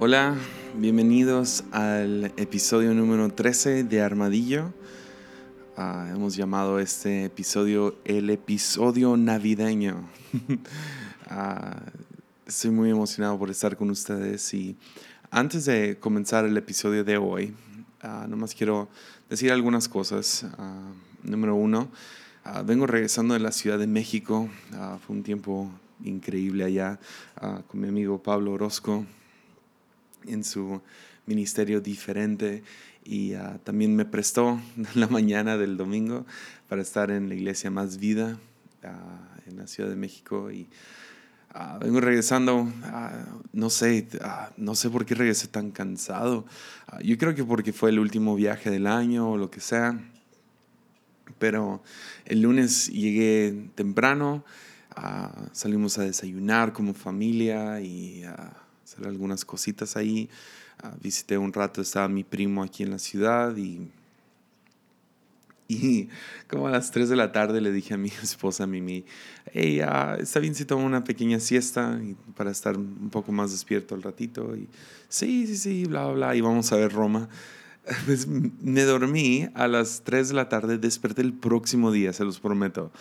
Hola, bienvenidos al episodio número 13 de Armadillo. Ah, hemos llamado este episodio el episodio navideño. Ah, estoy muy emocionado por estar con ustedes y antes de comenzar el episodio de hoy, uh, nomás quiero decir algunas cosas. número uno, vengo regresando de la Ciudad de México. fue un tiempo increíble allá con mi amigo Pablo Orozco en su ministerio diferente y ah, también me prestó la mañana del domingo para estar en la iglesia Más Vida ah, en la Ciudad de México y ah, vengo regresando, no sé, no sé por qué regresé tan cansado. yo creo que porque fue el último viaje del año o lo que sea. Pero el lunes llegué temprano, salimos a desayunar como familia y hacer algunas cositas ahí. Ah, visité un rato, estaba mi primo aquí en la ciudad y, y como a las 3 de la tarde le dije a mi esposa Mimi, hey, está bien si tomo una pequeña siesta para estar un poco más despierto al ratito. Y sí, sí, sí, bla, bla, bla, y vamos a ver Roma. Pues me dormí a las 3 de la tarde, desperté el próximo día, se los prometo.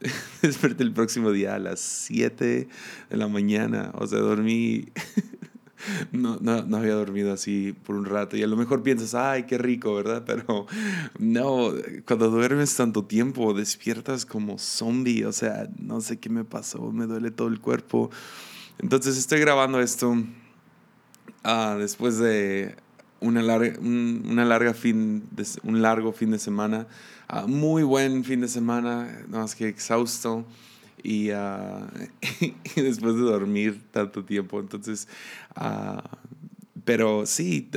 desperté el próximo día a las 7 de la mañana. O sea, dormí. no, no, no, había dormido así por un rato. Y a lo mejor piensas, ay, qué rico, ¿verdad? Pero no, cuando duermes tanto tiempo, despiertas como zombie. O sea, no sé qué me pasó, me duele todo el cuerpo. Entonces estoy grabando esto ah, después de una larga, un, una larga fin un largo fin de semana. Ah, muy buen fin de semana, nada más que exhausto. Y, y, después de dormir tanto tiempo. Entonces, uh, pero sí,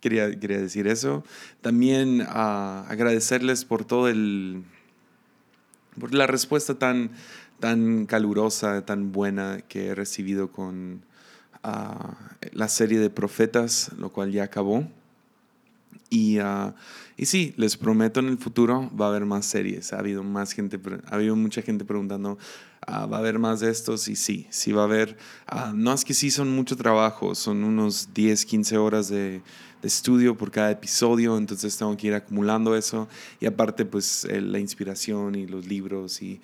quería, quería decir eso. También agradecerles por todo el, por la respuesta tan, tan calurosa, tan buena que he recibido con la serie de profetas, lo cual ya acabó. Y, uh, y sí, les prometo en el futuro va a haber más series. Ha habido más gente, ha habido mucha gente preguntando, uh, ¿va a haber más de estos? Y sí, sí va a haber. Uh, no es que sí son mucho trabajo, son unos 10, 15 horas de, de, estudio por cada episodio, entonces tengo que ir acumulando eso. Y aparte, pues la inspiración y los libros y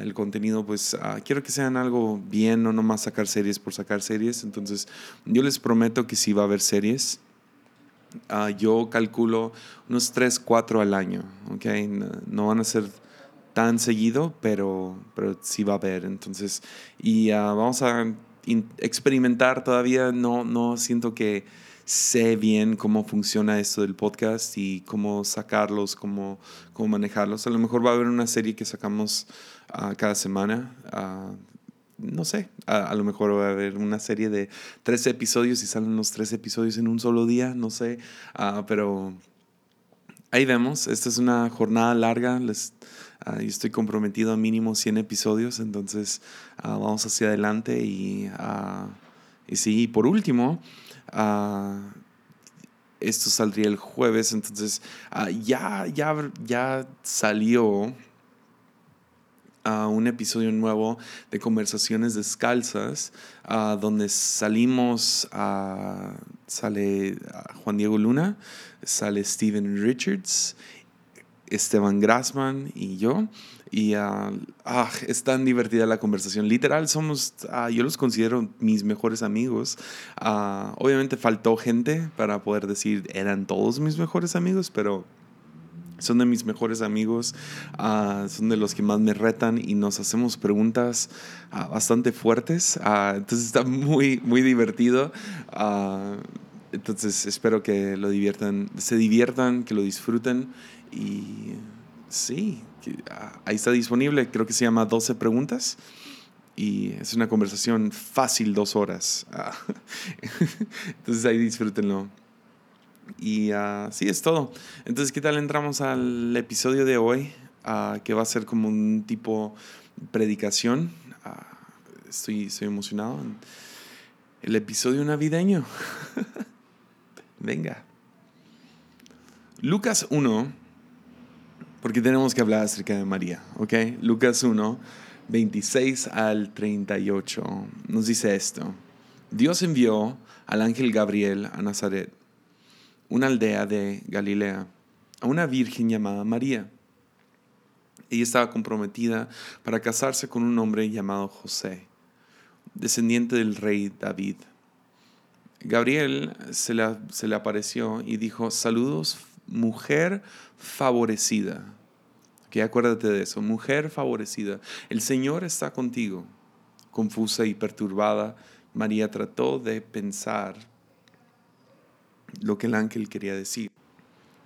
el contenido, pues quiero que sean algo bien, no nomás sacar series por sacar series. Entonces, yo les prometo que sí va a haber series. Ah, yo calculo unos 3, 4 al año, ¿okay? No, van a ser tan seguido, pero, pero sí va a haber. Entonces, y uh, vamos a experimentar todavía, no, no siento que sé bien cómo funciona esto del podcast y cómo sacarlos, cómo, cómo manejarlos. A lo mejor va a haber una serie que sacamos uh, cada semana no sé, a, lo mejor va a haber una serie de tres episodios y salen los tres episodios en un solo día, no sé, ah, pero ahí vemos, esta es una jornada larga, les, yo estoy comprometido a mínimo 100 episodios, entonces ah, vamos hacia adelante y, y sí, por último, esto saldría el jueves, entonces ya, ya, ya salió a un episodio nuevo de Conversaciones Descalzas, donde salimos, a, sale Juan Diego Luna, sale Steven Richards, Esteban Grassman y yo. Y ah, ah, es tan divertida la conversación. Literal, somos, ah, yo los considero mis mejores amigos. obviamente faltó gente para poder decir eran todos mis mejores amigos, pero son de mis mejores amigos, ah, son de los que más me retan y nos hacemos preguntas ah, bastante fuertes. Ah, entonces está muy, muy divertido. entonces espero que lo diviertan, se diviertan, que lo disfruten y sí, ahí está disponible. Creo que se llama 12 preguntas y es una conversación fácil, dos horas. entonces ahí disfrútenlo. Y así es todo. Entonces, ¿qué tal entramos al episodio de hoy? Uh, que va a ser como un tipo predicación. Uh, estoy, estoy emocionado. El episodio navideño. Venga. Lucas 1, porque tenemos que hablar acerca de María, ¿ok? Lucas 1, 26 al 38, nos dice esto. Dios envió al ángel Gabriel a Nazaret, una aldea de Galilea, a una virgen llamada María. Ella estaba comprometida para casarse con un hombre llamado José, descendiente del rey David. Gabriel se le, se le apareció y dijo, saludos, mujer favorecida. Que acuérdate de eso, mujer favorecida. El Señor está contigo. Confusa y perturbada, María trató de pensar lo que el ángel quería decir.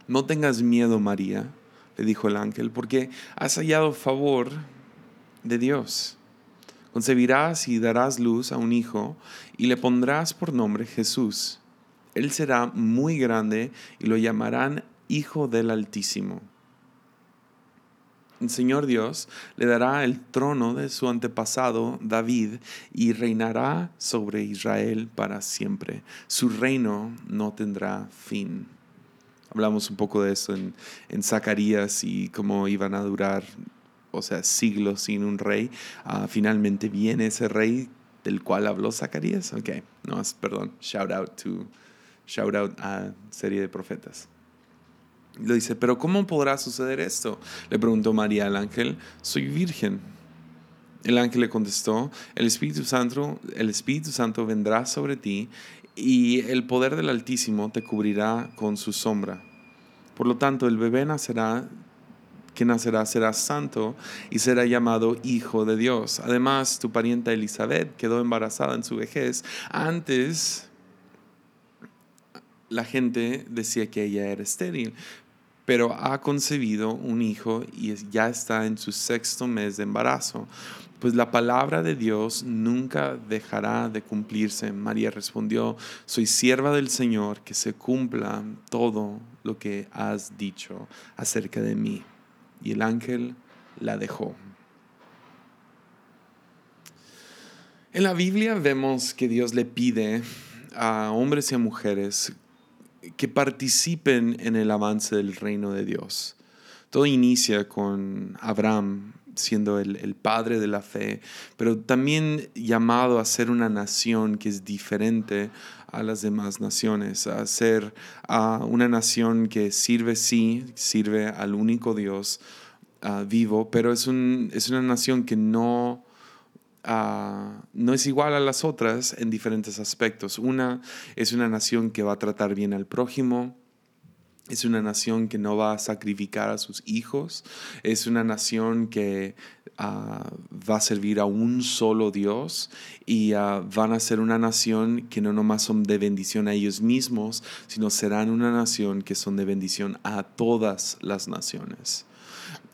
No tengas miedo, María, le dijo el ángel, porque has hallado favor de Dios. Concebirás y darás luz a un hijo y le pondrás por nombre Jesús. Él será muy grande y lo llamarán Hijo del Altísimo el Señor Dios le dará el trono de su antepasado David y reinará sobre Israel para siempre. Su reino no tendrá fin. Hablamos un poco de eso en, en Zacarías y cómo iban a durar, o sea, siglos sin un rey. Ah, finalmente viene ese rey del cual habló Zacarías. Ok, no, perdón, shout out to, shout out a serie de profetas. Le dice, pero ¿cómo podrá suceder esto? Le preguntó María al ángel, soy virgen. El ángel le contestó, el Espíritu Santo, el Espíritu Santo vendrá sobre ti y el poder del Altísimo te cubrirá con su sombra. Por lo tanto, el bebé nacerá que nacerá será santo y será llamado Hijo de Dios. Además, tu parienta Elizabeth quedó embarazada en su vejez. Antes la gente decía que ella era estéril, pero ha concebido un hijo y ya está en su sexto mes de embarazo. Pues la palabra de Dios nunca dejará de cumplirse. María respondió, soy sierva del Señor, que se cumpla todo lo que has dicho acerca de mí. Y el ángel la dejó. En la Biblia vemos que Dios le pide a hombres y a mujeres que participen en el avance del reino de Dios. Todo inicia con Abraham siendo el, padre de la fe, pero también llamado a ser una nación que es diferente a las demás naciones, a ser una nación que sirve, sí, sirve al único Dios ah, vivo, pero es, un, es una nación que no no es igual a las otras en diferentes aspectos. Una es una nación que va a tratar bien al prójimo, es una nación que no va a sacrificar a sus hijos. Es una nación que ah, va a servir a un solo Dios y ah, van a ser una nación que no nomás son de bendición a ellos mismos, sino serán una nación que son de bendición a todas las naciones.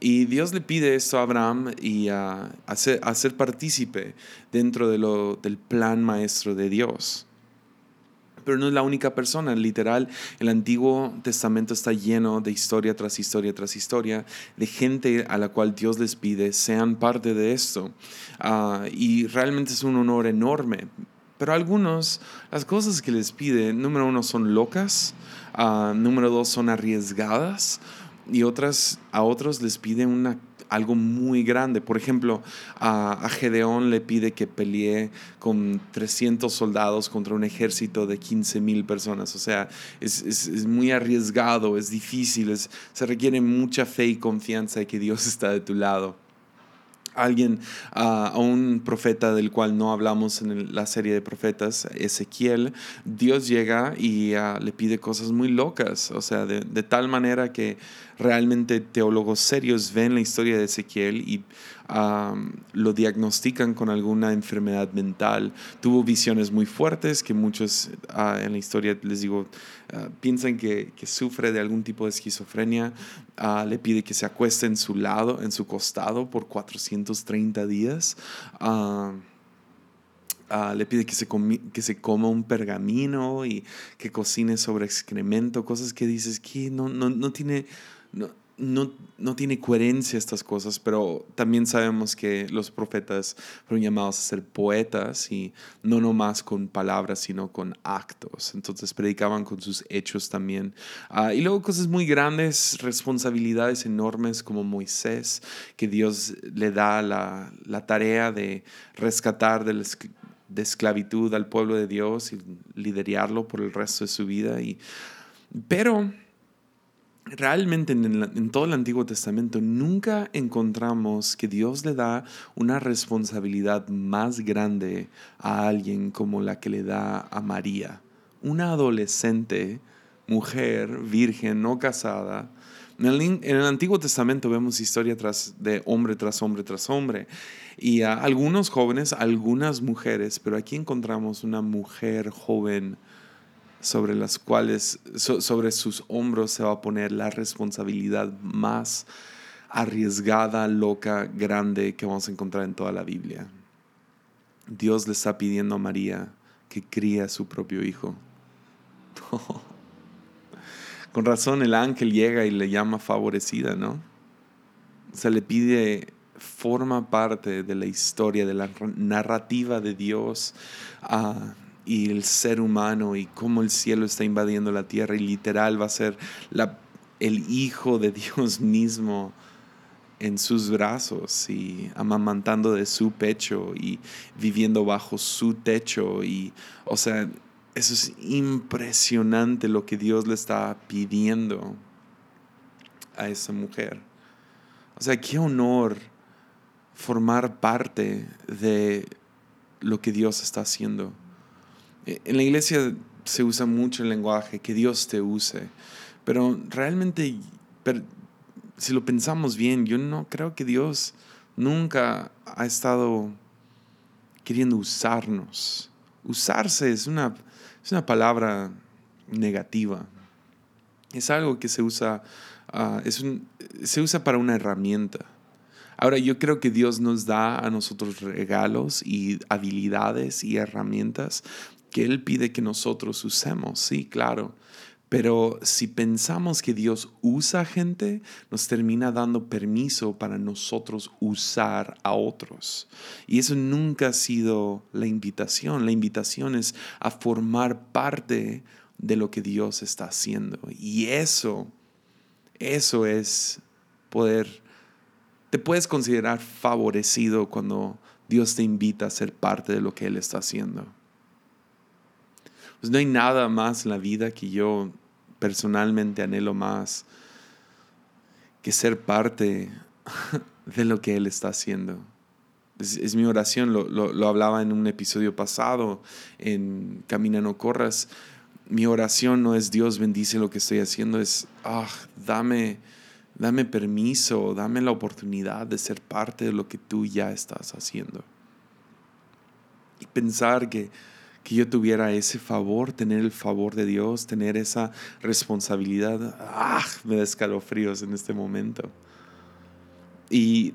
Y Dios le pide esto a Abraham y a, ser, partícipe dentro de lo, del plan maestro de Dios. Pero no es la única persona, literal, el Antiguo Testamento está lleno de historia tras historia tras historia, de gente a la cual Dios les pide sean parte de esto. Ah, y realmente es un honor enorme. Pero algunos, las cosas que les pide, número uno, son locas, ah, número dos, son arriesgadas, y otras, a otros les pide una, algo muy grande. Por ejemplo, a, Gedeón le pide que pelee con 300 soldados contra un ejército de 15 mil personas. O sea, es, es, es, muy arriesgado, es difícil, se requiere mucha fe y confianza de que Dios está de tu lado alguien, a un profeta del cual no hablamos en la serie de profetas, Ezequiel, Dios llega y le pide cosas muy locas, o sea, de, de, tal manera que realmente teólogos serios ven la historia de Ezequiel y lo diagnostican con alguna enfermedad mental. Tuvo visiones muy fuertes que muchos ah, en la historia, les digo, ah, piensan que, que, sufre de algún tipo de esquizofrenia. Ah, le pide que se acueste en su lado, en su costado por 430 días. le pide que se, que se coma un pergamino y que cocine sobre excremento, cosas que dices que no, no, no tiene, no, no, no, tiene coherencia estas cosas, pero también sabemos que los profetas fueron llamados a ser poetas y no nomás con palabras, sino con actos. Entonces predicaban con sus hechos también. Ah, y luego cosas muy grandes, responsabilidades enormes como Moisés, que Dios le da la, la tarea de rescatar de esclavitud al pueblo de Dios y liderarlo por el resto de su vida. Y, pero realmente en, todo el Antiguo Testamento nunca encontramos que Dios le da una responsabilidad más grande a alguien como la que le da a María, una adolescente, mujer, virgen, no casada. En el, Antiguo Testamento vemos historia tras, de hombre tras hombre tras hombre. Y a algunos jóvenes, algunas mujeres, pero aquí encontramos una mujer joven sobre las cuales, sobre sus hombros se va a poner la responsabilidad más arriesgada, loca, grande que vamos a encontrar en toda la Biblia. Dios le está pidiendo a María que críe a su propio hijo. Con razón el ángel llega y le llama favorecida, ¿no? O sea, le pide, forma parte de la historia, de la narrativa de Dios. a y el ser humano y cómo el cielo está invadiendo la tierra y literal va a ser la, el Hijo de Dios mismo en sus brazos y amamantando de su pecho y viviendo bajo su techo y o sea eso es impresionante lo que Dios le está pidiendo a esa mujer. O sea qué honor formar parte de lo que Dios está haciendo en la iglesia se usa mucho el lenguaje, que Dios te use, pero realmente, si lo pensamos bien, yo no creo que Dios nunca ha estado queriendo usarnos. Usarse es una, es una palabra negativa. Es algo que se usa, ah, es se usa para una herramienta. Ahora, yo creo que Dios nos da a nosotros regalos y habilidades y herramientas que Él pide que nosotros usemos, sí, claro. Pero si pensamos que Dios usa gente, nos termina dando permiso para nosotros usar a otros. Y eso nunca ha sido la invitación. La invitación es a formar parte de lo que Dios está haciendo. Y eso, eso es poder, te puedes considerar favorecido cuando Dios te invita a ser parte de lo que Él está haciendo. Pues no hay nada más en la vida que yo personalmente anhelo más que ser parte de lo que Él está haciendo. Es, mi oración, lo, hablaba en un episodio pasado en Camina no corras. Mi oración no es Dios bendice lo que estoy haciendo, es ah, dame, dame permiso, dame la oportunidad de ser parte de lo que tú ya estás haciendo. Y pensar que que yo tuviera ese favor, tener el favor de Dios, tener esa responsabilidad. ¡Ah! Me da escalofríos en este momento. Y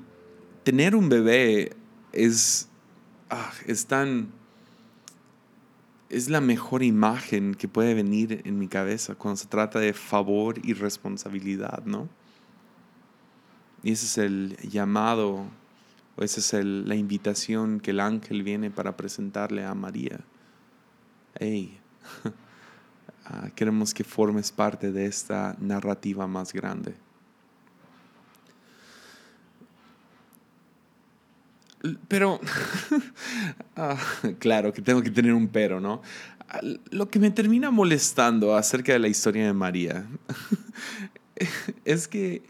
tener un bebé es, ah, es tan... Es la mejor imagen que puede venir en mi cabeza cuando se trata de favor y responsabilidad, ¿no? Y ese es el llamado, o esa es la invitación que el ángel viene para presentarle a María hey, ah, queremos que formes parte de esta narrativa más grande. Pero, ah, claro que tengo que tener un pero, ¿no? Lo que me termina molestando acerca de la historia de María es que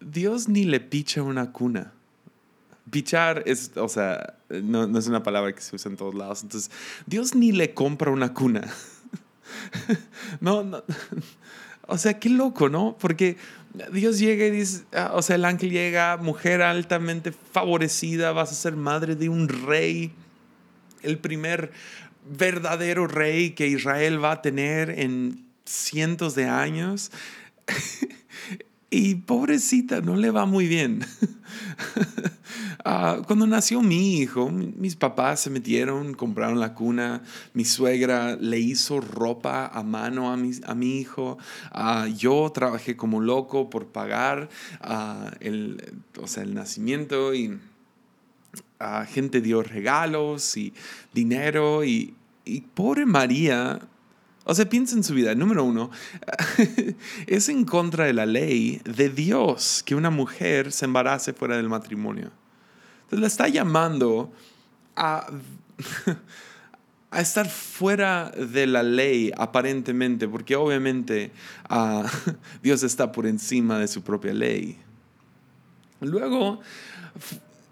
Dios ni le picha una cuna. Pichar es, o sea, no, no, es una palabra que se usa en todos lados. Entonces, Dios ni le compra una cuna. no. O sea, qué loco, ¿no? Porque Dios llega y dice, ah, o sea, el ángel llega, mujer altamente favorecida, vas a ser madre de un rey, el primer verdadero rey que Israel va a tener en cientos de años. y pobrecita, no le va muy bien. Ah, cuando nació mi hijo, mis papás se metieron, compraron la cuna, mi suegra le hizo ropa a mano a mi, a mi hijo, ah, yo trabajé como loco por pagar ah, el, o sea, el nacimiento y gente dio regalos y dinero y, y pobre María o sea, piensa en su vida. Número uno, es en contra de la ley de Dios que una mujer se embarace fuera del matrimonio. Entonces la está llamando a, a estar fuera de la ley aparentemente, porque obviamente ah, Dios está por encima de su propia ley. Luego,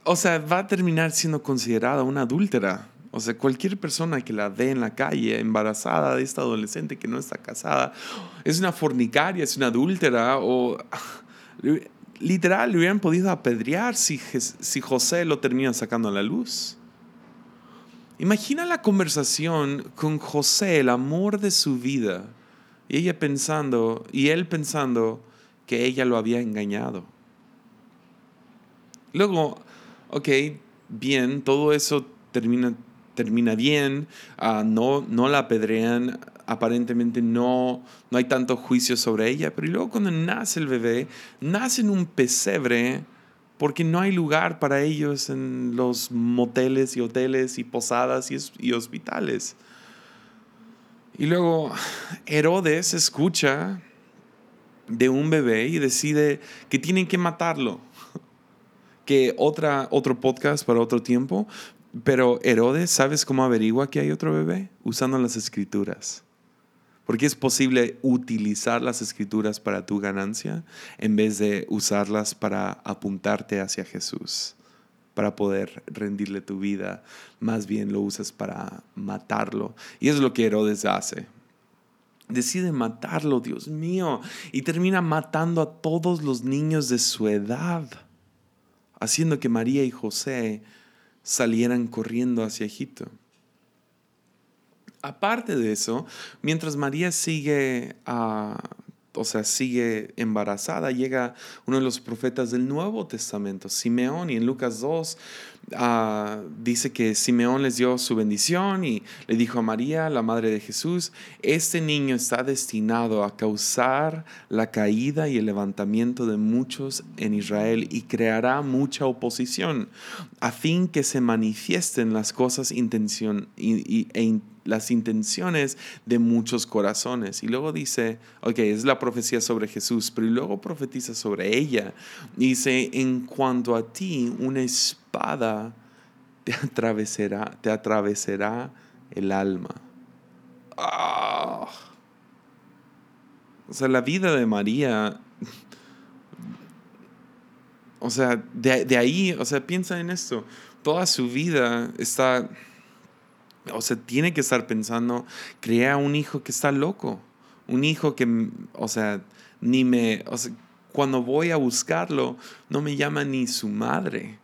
o sea, va a terminar siendo considerada una adúltera. O sea, cualquier persona que la ve en la calle embarazada de esta adolescente que no está casada, es una fornicaria, es una adúltera o literal le hubieran podido apedrear si, si José lo termina sacando a la luz. Imagina la conversación con José, el amor de su vida, y ella pensando, y él pensando que ella lo había engañado. Luego, ok, bien, todo eso termina, termina bien, ah, no, no la apedrean, aparentemente no, no hay tanto juicio sobre ella, pero luego cuando nace el bebé, nace en un pesebre porque no hay lugar para ellos en los moteles y hoteles y posadas y, y hospitales. Y luego Herodes escucha de un bebé y decide que tienen que matarlo que otra, otro podcast para otro tiempo, pero Herodes, ¿sabes cómo averigua que hay otro bebé? Usando las escrituras. Porque es posible utilizar las escrituras para tu ganancia en vez de usarlas para apuntarte hacia Jesús, para poder rendirle tu vida. Más bien lo usas para matarlo. Y es lo que Herodes hace. Decide matarlo, Dios mío, y termina matando a todos los niños de su edad haciendo que María y José salieran corriendo hacia Egipto. Aparte de eso, mientras María sigue a o sea, sigue embarazada, llega uno de los profetas del Nuevo Testamento, Simeón, y en Lucas 2 ah, dice que Simeón les dio su bendición y le dijo a María, la madre de Jesús, este niño está destinado a causar la caída y el levantamiento de muchos en Israel y creará mucha oposición, a fin que se manifiesten las cosas intención, y, e las intenciones de muchos corazones. Y luego dice, ok, es la profecía sobre Jesús, pero luego profetiza sobre ella. Dice, en cuanto a ti, una espada te atravesará, te atravesará el alma. Ah. O sea, la vida de María, o sea, de, de ahí, o sea, piensa en esto, toda su vida está o sea, tiene que estar pensando, crea un hijo que está loco, un hijo que, o sea, ni me, o sea, cuando voy a buscarlo, no me llama ni su madre.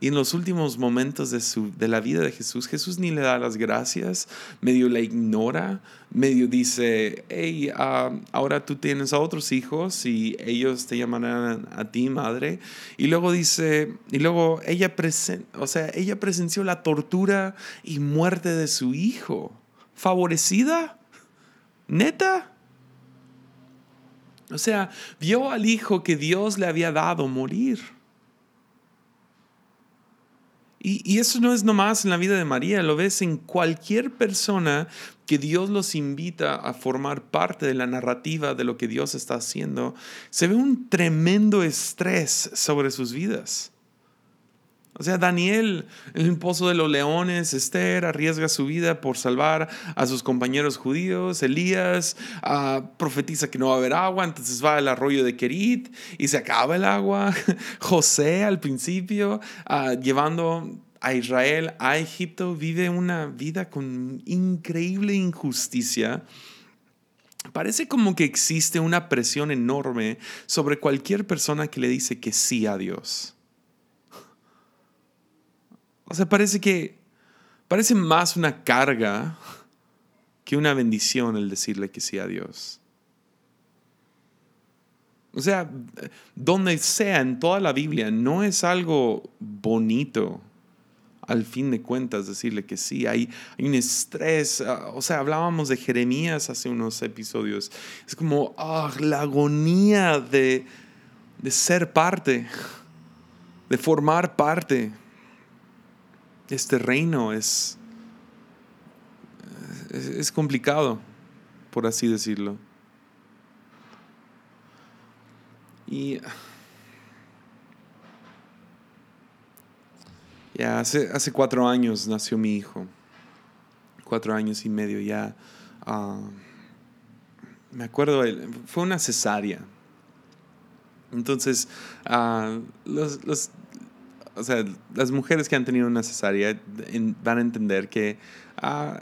Y en los últimos momentos de, su, de la vida de Jesús, Jesús ni le da las gracias, medio la ignora, medio dice, hey, ah, ahora tú tienes a otros hijos y ellos te llamarán a ti madre. Y luego dice, y luego ella, presen, o sea, ella presenció la tortura y muerte de su hijo. ¿Favorecida? ¿Neta? O sea, vio al hijo que Dios le había dado morir. Y, eso no es nomás en la vida de María, lo ves en cualquier persona que Dios los invita a formar parte de la narrativa de lo que Dios está haciendo. Se ve un tremendo estrés sobre sus vidas. O sea, Daniel, en el pozo de los leones, Esther arriesga su vida por salvar a sus compañeros judíos, Elías ah, profetiza que no va a haber agua, entonces va al arroyo de Kerit y se acaba el agua. José al principio, ah, llevando a Israel a Egipto, vive una vida con increíble injusticia. Parece como que existe una presión enorme sobre cualquier persona que le dice que sí a Dios. O sea, parece que parece más una carga que una bendición el decirle que sí a Dios. O sea, donde sea en toda la Biblia, no es algo bonito al fin de cuentas decirle que sí. Hay, hay un estrés. Ah, o sea, hablábamos de Jeremías hace unos episodios. Es como ah, la agonía de, de ser parte, de formar parte este reino es, es, complicado, por así decirlo. Y ya hace, hace cuatro años nació mi hijo. cuatro años y medio ya. Ah, me acuerdo, fue una cesárea. Entonces, los, los, o sea, las mujeres que han tenido una cesárea van a entender que uh,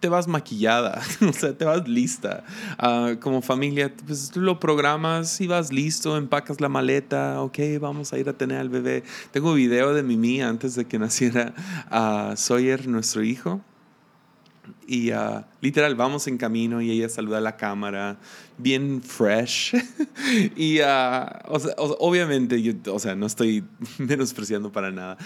te vas maquillada, o sea, te vas lista. Uh, como familia, pues tú lo programas y vas listo, empacas la maleta, ok, vamos a ir a tener al bebé. Tengo video de Mimi antes de que naciera uh, Sawyer, nuestro hijo. Y uh, literal, vamos en camino y ella saluda a la cámara, bien fresh. y o sea, obviamente, yo, o sea, no estoy menospreciando para nada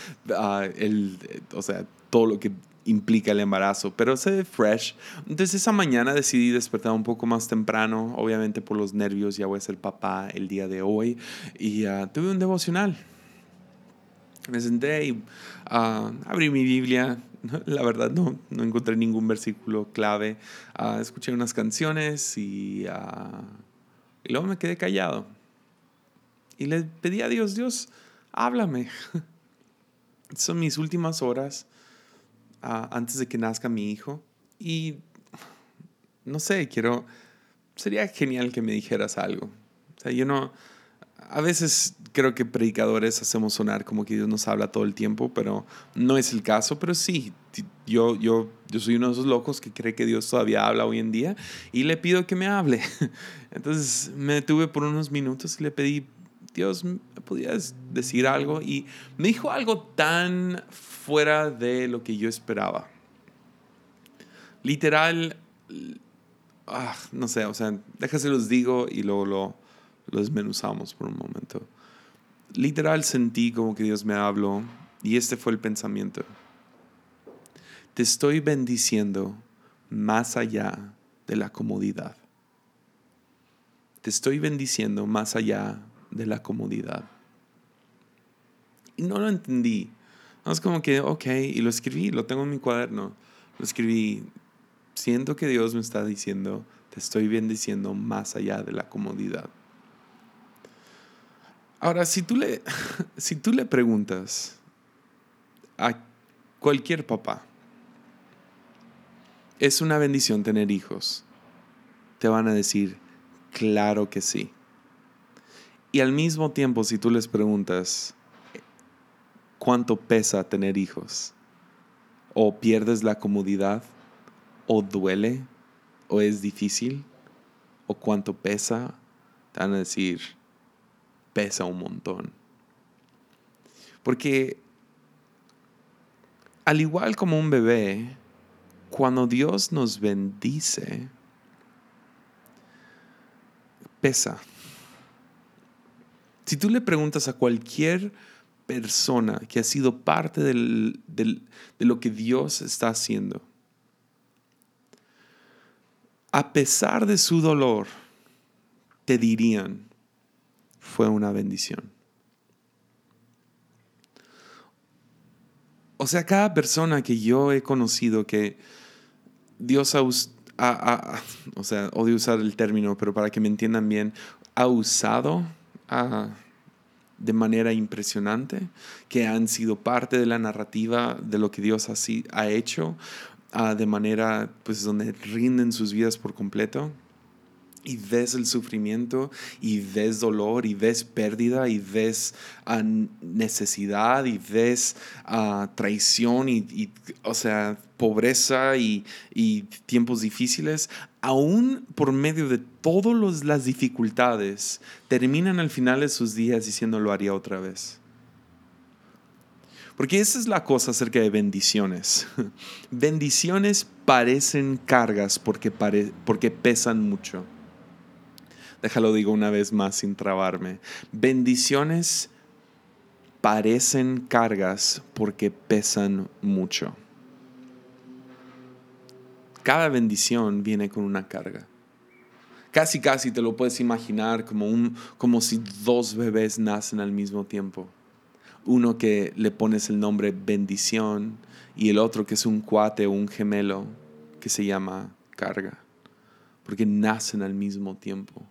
el, o sea, todo lo que implica el embarazo, pero se ve fresh. Entonces esa mañana decidí despertar un poco más temprano, obviamente por los nervios, ya voy a ser papá el día de hoy, y uh, tuve un devocional. Me senté y uh, abrí mi Biblia, la verdad no, no encontré ningún versículo clave, uh, escuché unas canciones y, y luego me quedé callado. Y le pedí a Dios, Dios, háblame. Son mis últimas horas antes de que nazca mi hijo. Y no sé, quiero, sería genial que me dijeras algo. O sea, yo no, a veces creo que predicadores hacemos sonar como que Dios nos habla todo el tiempo, pero no es el caso, pero sí, yo, yo, yo soy uno de esos locos que cree que Dios todavía habla hoy en día y le pido que me hable. Entonces me detuve por unos minutos y le pedí, Dios, ¿me podías decir algo? Y me dijo algo tan fuera de lo que yo esperaba. Literal, ah, no sé, o sea, déjase los digo y luego lo, lo desmenuzamos por un momento. Literal sentí como que Dios me habló y este fue el pensamiento. Te estoy bendiciendo más allá de la comodidad. Te estoy bendiciendo más allá de la comodidad. Y no lo entendí es como que, ok, y lo escribí, lo tengo en mi cuaderno. Lo escribí, siento que Dios me está diciendo, te estoy bendiciendo más allá de la comodidad. Ahora, si tú le, si tú le preguntas a cualquier papá, ¿es una bendición tener hijos? Te van a decir, claro que sí. Y al mismo tiempo, si tú les preguntas, cuánto pesa tener hijos. O pierdes la comodidad, o duele, o es difícil, o cuánto pesa, te van a decir, pesa un montón. Porque al igual como un bebé, cuando Dios nos bendice, pesa. Si tú le preguntas a cualquier persona que ha sido parte de lo que Dios está haciendo, a pesar de su dolor, te dirían, fue una bendición. O sea, cada persona que yo he conocido que Dios ha, o sea, odio usar el término, pero para que me entiendan bien, ha usado a de manera impresionante, que han sido parte de la narrativa de lo que Dios ha hecho, ah, de manera pues donde rinden sus vidas por completo y ves el sufrimiento y ves dolor y ves pérdida y ves ah, necesidad y ves uh, traición y, o sea, pobreza y, y, tiempos difíciles, aún por medio de todas las dificultades, terminan al final de sus días diciendo lo haría otra vez. Porque esa es la cosa acerca de bendiciones. bendiciones parecen cargas porque, porque pesan mucho. Déjalo digo una vez más sin trabarme. Bendiciones parecen cargas porque pesan mucho. Cada bendición viene con una carga. Casi, casi te lo puedes imaginar como, un, como si dos bebés nacen al mismo tiempo. Uno que le pones el nombre bendición y el otro que es un cuate o un gemelo que se llama carga. Porque nacen al mismo tiempo.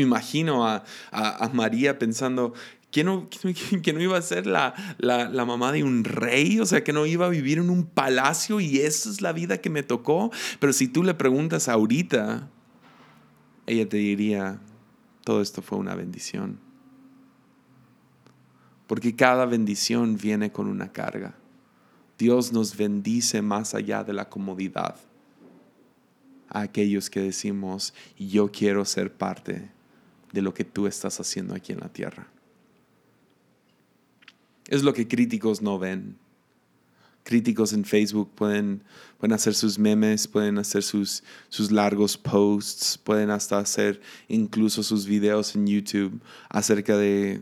Imagino a, a, María pensando, que no, que no iba a ser la, la, la, mamá de un rey, o sea, que no iba a vivir en un palacio y esa es la vida que me tocó. Pero si tú le preguntas ahorita, ella te diría, todo esto fue una bendición. Porque cada bendición viene con una carga. Dios nos bendice más allá de la comodidad. A aquellos que decimos, yo quiero ser parte de lo que tú estás haciendo aquí en la tierra. Es lo que críticos no ven. Críticos en Facebook pueden, pueden hacer sus memes, pueden hacer sus, sus largos posts, pueden hasta hacer incluso sus videos en YouTube acerca de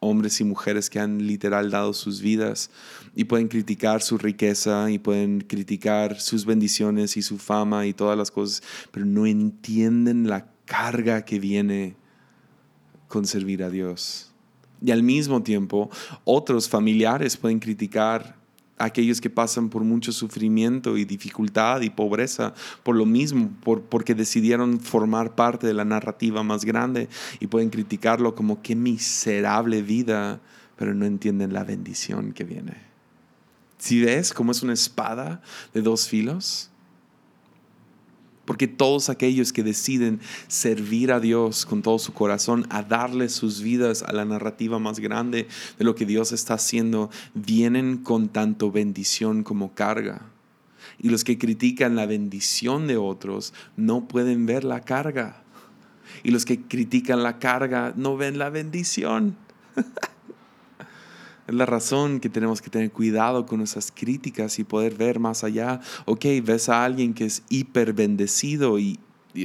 hombres y mujeres que han literal dado sus vidas y pueden criticar su riqueza y pueden criticar sus bendiciones y su fama y todas las cosas, pero no entienden la carga que viene con servir a Dios. Y al mismo tiempo, otros familiares pueden criticar a aquellos que pasan por mucho sufrimiento y dificultad y pobreza por lo mismo, por, porque decidieron formar parte de la narrativa más grande y pueden criticarlo como qué miserable vida, pero no entienden la bendición que viene. Si ves cómo es una espada de dos filos, porque todos aquellos que deciden servir a Dios con todo su corazón, a darle sus vidas a la narrativa más grande de lo que Dios está haciendo, vienen con tanto bendición como carga. Y los que critican la bendición de otros no pueden ver la carga. Y los que critican la carga no ven la bendición. Es la razón que tenemos que tener cuidado con esas críticas y poder ver más allá. Ok, ves a alguien que es hiper bendecido y,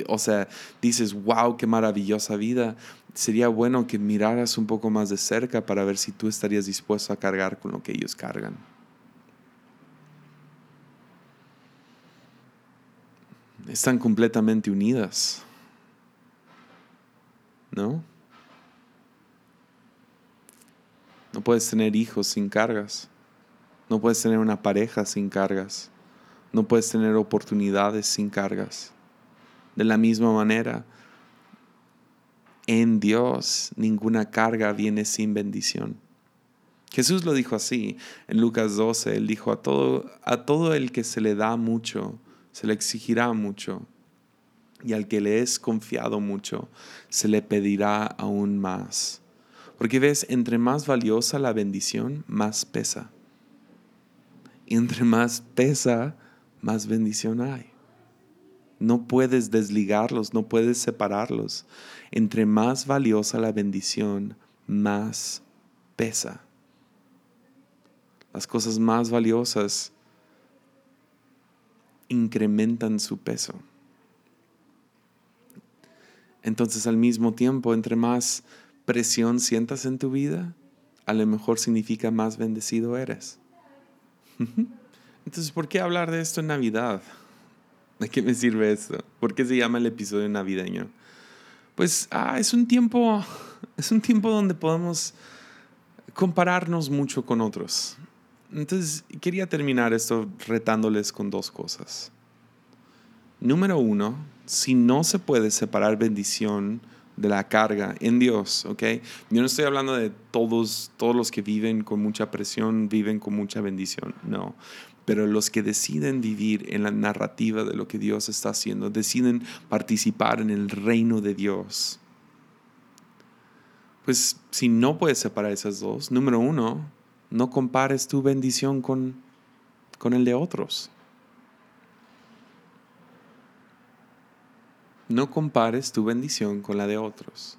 o sea, dices, wow, qué maravillosa vida. Sería bueno que miraras un poco más de cerca para ver si tú estarías dispuesto a cargar con lo que ellos cargan. Están completamente unidas. ¿No? No puedes tener hijos sin cargas. No puedes tener una pareja sin cargas. No puedes tener oportunidades sin cargas. De la misma manera, en Dios ninguna carga viene sin bendición. Jesús lo dijo así en Lucas 12, él dijo, a todo, a todo el que se le da mucho, se le exigirá mucho, y al que le es confiado mucho, se le pedirá aún más. Porque ves, entre más valiosa la bendición, más pesa. Y entre más pesa, más bendición hay. No puedes desligarlos, no puedes separarlos. Entre más valiosa la bendición, más pesa. Las cosas más valiosas incrementan su peso. Entonces al mismo tiempo, entre más presión sientas en tu vida, a lo mejor significa más bendecido eres. Entonces, ¿por qué hablar de esto en Navidad? ¿De qué me sirve esto? ¿Por qué se llama el episodio navideño? Pues ah, es un tiempo, es un tiempo donde podemos compararnos mucho con otros. Entonces, quería terminar esto retándoles con dos cosas. Número uno, si no se puede separar bendición de la carga en Dios, ¿ok? Yo no estoy hablando de todos, todos los que viven con mucha presión, viven con mucha bendición, no. Pero los que deciden vivir en la narrativa de lo que Dios está haciendo, deciden participar en el reino de Dios. Pues si no puedes separar esas dos, número uno, no compares tu bendición con, con el de otros. No compares tu bendición con la de otros.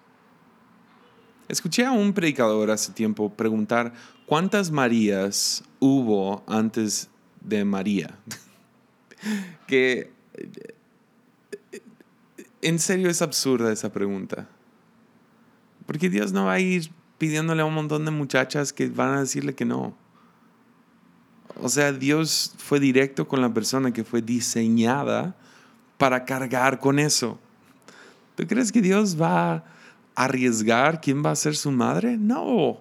Escuché a un predicador hace tiempo preguntar cuántas Marías hubo antes de María. que en serio es absurda esa pregunta. Porque Dios no va a ir pidiéndole a un montón de muchachas que van a decirle que no. O sea, Dios fue directo con la persona que fue diseñada para cargar con eso. ¿Tú crees que Dios va a arriesgar quién va a ser su madre? No.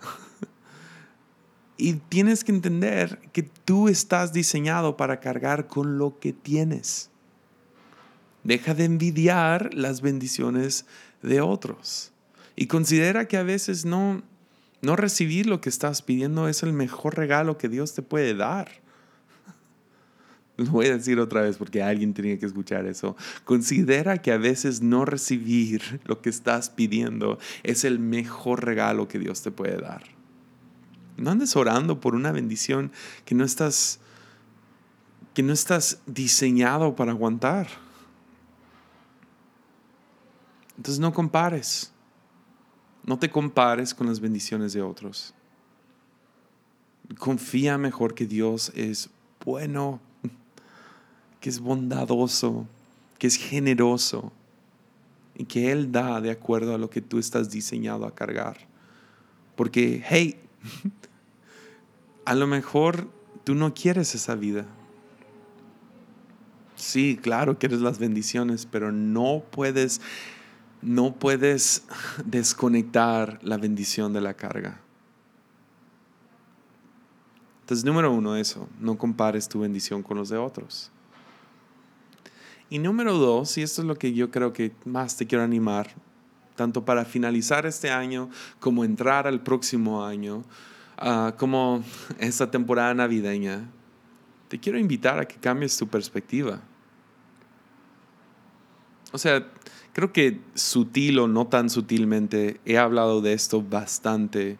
Y tienes que entender que tú estás diseñado para cargar con lo que tienes. Deja de envidiar las bendiciones de otros. Y considera que a veces no, no recibir lo que estás pidiendo es el mejor regalo que Dios te puede dar. Lo voy a decir otra vez porque alguien tenía que escuchar eso. Considera que a veces no recibir lo que estás pidiendo es el mejor regalo que Dios te puede dar. No andes orando por una bendición que no estás que no estás diseñado para aguantar. Entonces no compares. No te compares con las bendiciones de otros. Confía mejor que Dios es bueno que es bondadoso, que es generoso y que Él da de acuerdo a lo que tú estás diseñado a cargar. Porque, hey, a lo mejor tú no quieres esa vida. Sí, claro, quieres las bendiciones, pero no puedes, no puedes desconectar la bendición de la carga. Entonces, número uno, eso, no compares tu bendición con los de otros. Y número dos, y esto es lo que yo creo que más te quiero animar, tanto para finalizar este año como entrar al próximo año, uh, como esta temporada navideña, te quiero invitar a que cambies tu perspectiva. O sea, creo que sutil o no tan sutilmente he hablado de esto bastante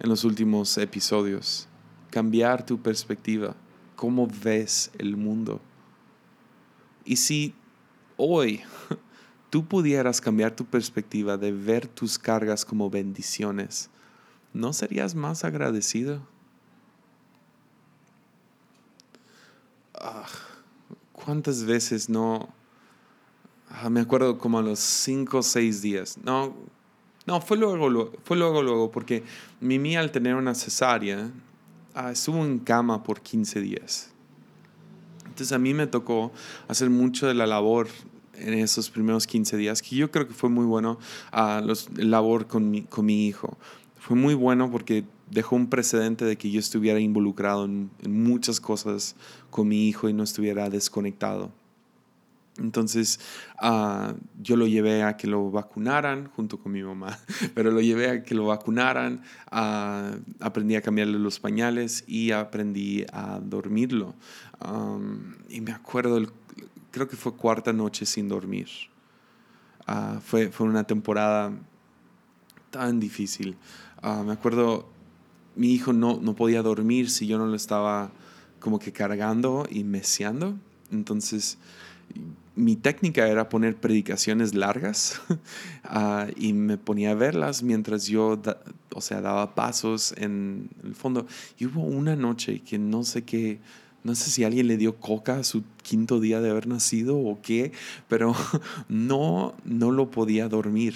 en los últimos episodios. Cambiar tu perspectiva, cómo ves el mundo. Y si hoy tú pudieras cambiar tu perspectiva de ver tus cargas como bendiciones, ¿no serías más agradecido? Ah, ¿Cuántas veces no... Ah, me acuerdo como a los cinco o seis días. No, no fue luego, fue luego, luego, porque Mimi al tener una cesárea ah, estuvo en cama por 15 días. Entonces a mí me tocó hacer mucho de la labor en esos primeros 15 días, que yo creo que fue muy bueno a los, labor con mi, con mi hijo. Fue muy bueno porque dejó un precedente de que yo estuviera involucrado en, en muchas cosas con mi hijo y no estuviera desconectado. Entonces uh, yo lo llevé a que lo vacunaran junto con mi mamá, pero lo llevé a que lo vacunaran, uh, aprendí a cambiarle los pañales y aprendí a dormirlo. Y me acuerdo, el, creo que fue cuarta noche sin dormir. Uh, fue, fue una temporada tan difícil. me acuerdo, mi hijo no, no podía dormir si yo no lo estaba como que cargando y meseando. Entonces mi técnica era poner predicaciones largas uh, y me ponía a verlas mientras yo, o sea, daba pasos en el fondo. Y hubo una noche que no sé qué, no sé si alguien le dio coca a su quinto día de haber nacido o qué, pero no, no lo podía dormir.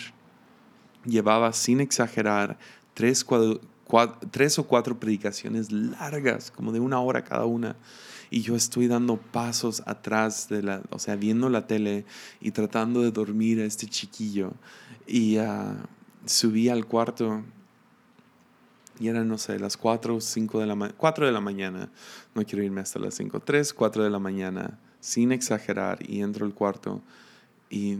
Llevaba, sin exagerar, tres, tres o cuatro predicaciones largas, como de una hora cada una y yo estoy dando pasos atrás de la, o sea, viendo la tele y tratando de dormir a este chiquillo. Y uh, subí al cuarto y eran, no sé, las 4 o 5 de la 4 de la mañana. No quiero irme hasta las 5, 3, 4 de la mañana, sin exagerar, y entro al cuarto y,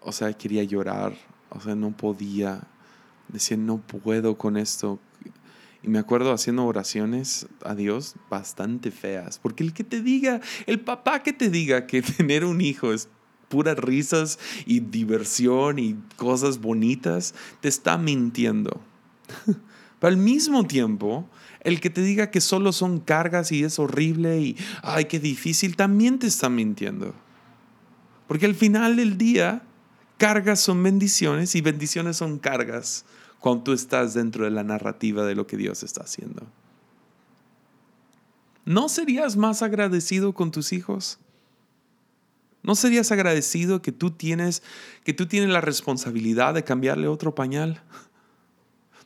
o sea, quería llorar, o sea, no podía. Decía, no puedo con esto. Y me acuerdo haciendo oraciones a Dios bastante feas. Porque el que te diga, el papá que te diga que tener un hijo es puras risas y diversión y cosas bonitas, te está mintiendo. Pero al mismo tiempo, el que te diga que solo son cargas y es horrible y, ay, qué difícil, también te está mintiendo. Porque al final del día, cargas son bendiciones y bendiciones son cargas cuando tú estás dentro de la narrativa de lo que Dios está haciendo. ¿No serías más agradecido con tus hijos? ¿No serías agradecido que tú tienes que tú tienes la responsabilidad de cambiarle otro pañal?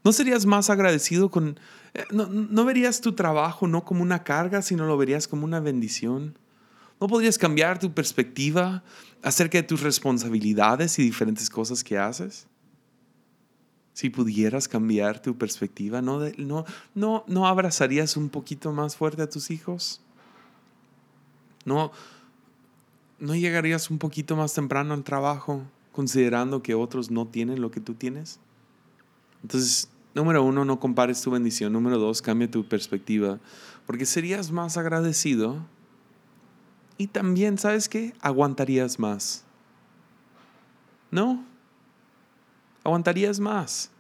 ¿No serías más agradecido con eh, no, no verías tu trabajo no como una carga, sino lo verías como una bendición? ¿No podrías cambiar tu perspectiva acerca de tus responsabilidades y diferentes cosas que haces? Si pudieras cambiar tu perspectiva, ¿no, no, no, ¿no abrazarías un poquito más fuerte a tus hijos? ¿No, ¿No llegarías un poquito más temprano al trabajo considerando que otros no tienen lo que tú tienes? Entonces, número uno, no compares tu bendición. Número dos, cambia tu perspectiva, porque serías más agradecido y también, ¿sabes qué? Aguantarías más. ¿No? Aguantarías más.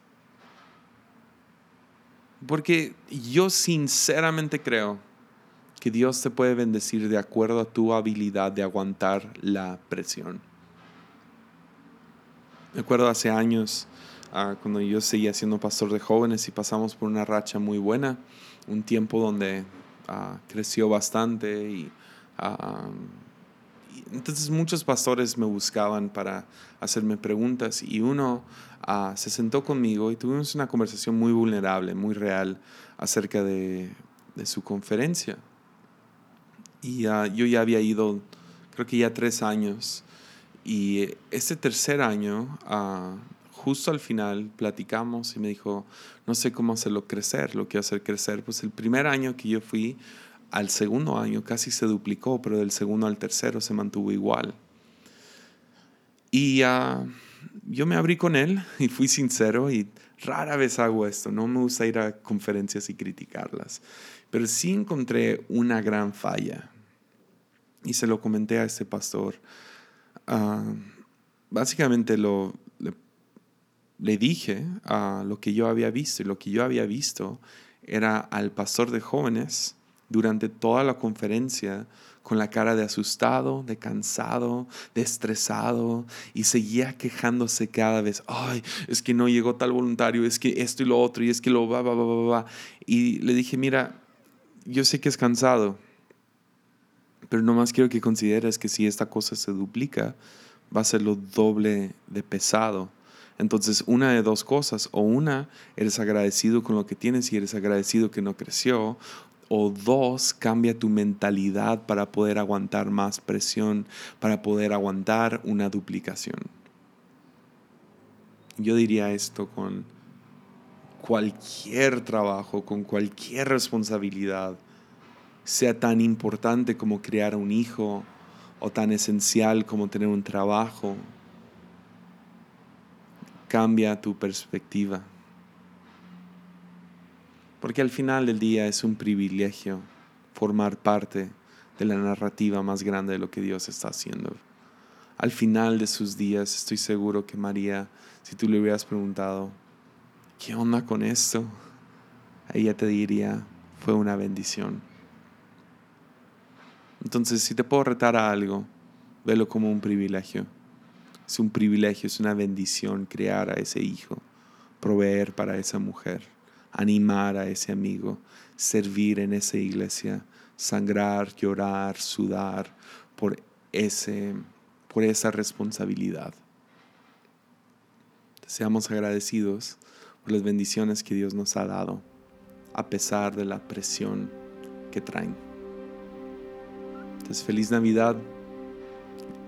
Porque yo sinceramente creo que Dios te puede bendecir de acuerdo a tu habilidad de aguantar la presión. Me acuerdo hace años, ah, cuando yo seguía siendo pastor de jóvenes y pasamos por una racha muy buena, un tiempo donde ah, creció bastante y ah, entonces muchos pastores me buscaban para hacerme preguntas y uno se sentó conmigo y tuvimos una conversación muy vulnerable, muy real acerca de, su conferencia. Y yo ya había ido, creo que ya tres años. Y este tercer año, justo al final, platicamos y me dijo, no sé cómo hacerlo crecer, lo quiero hacer crecer. Pues el primer año que yo fui, al segundo año casi se duplicó, pero del segundo al tercero se mantuvo igual. Y ah, yo me abrí con él y fui sincero y rara vez hago esto, no me gusta ir a conferencias y criticarlas, pero sí encontré una gran falla y se lo comenté a este pastor. Ah, básicamente lo, le, dije a lo que yo había visto y lo que yo había visto era al pastor de jóvenes durante toda la conferencia con la cara de asustado, de cansado, de estresado y seguía quejándose cada vez, ay, es que no llegó tal voluntario, es que esto y lo otro y es que lo va, va, va, va, va. Y le dije, mira, yo sé que es cansado, pero nomás quiero que consideres que si esta cosa se duplica, va a ser lo doble de pesado. Entonces, una de dos cosas, o una, eres agradecido con lo que tienes y eres agradecido que no creció, o dos, cambia tu mentalidad para poder aguantar más presión, para poder aguantar una duplicación. Yo diría esto con cualquier trabajo, con cualquier responsabilidad, sea tan importante como crear un hijo o tan esencial como tener un trabajo, cambia tu perspectiva. Porque al final del día es un privilegio formar parte de la narrativa más grande de lo que Dios está haciendo. Al final de sus días estoy seguro que María, si tú le hubieras preguntado, ¿qué onda con esto? Ella te diría, fue una bendición. Entonces, si te puedo retar a algo, velo como un privilegio. Es un privilegio, es una bendición crear a ese hijo, proveer para esa mujer animar a ese amigo, servir en esa iglesia, sangrar, llorar, sudar por, ese, por esa responsabilidad. Seamos agradecidos por las bendiciones que Dios nos ha dado, a pesar de la presión que traen. Entonces, feliz Navidad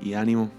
y ánimo.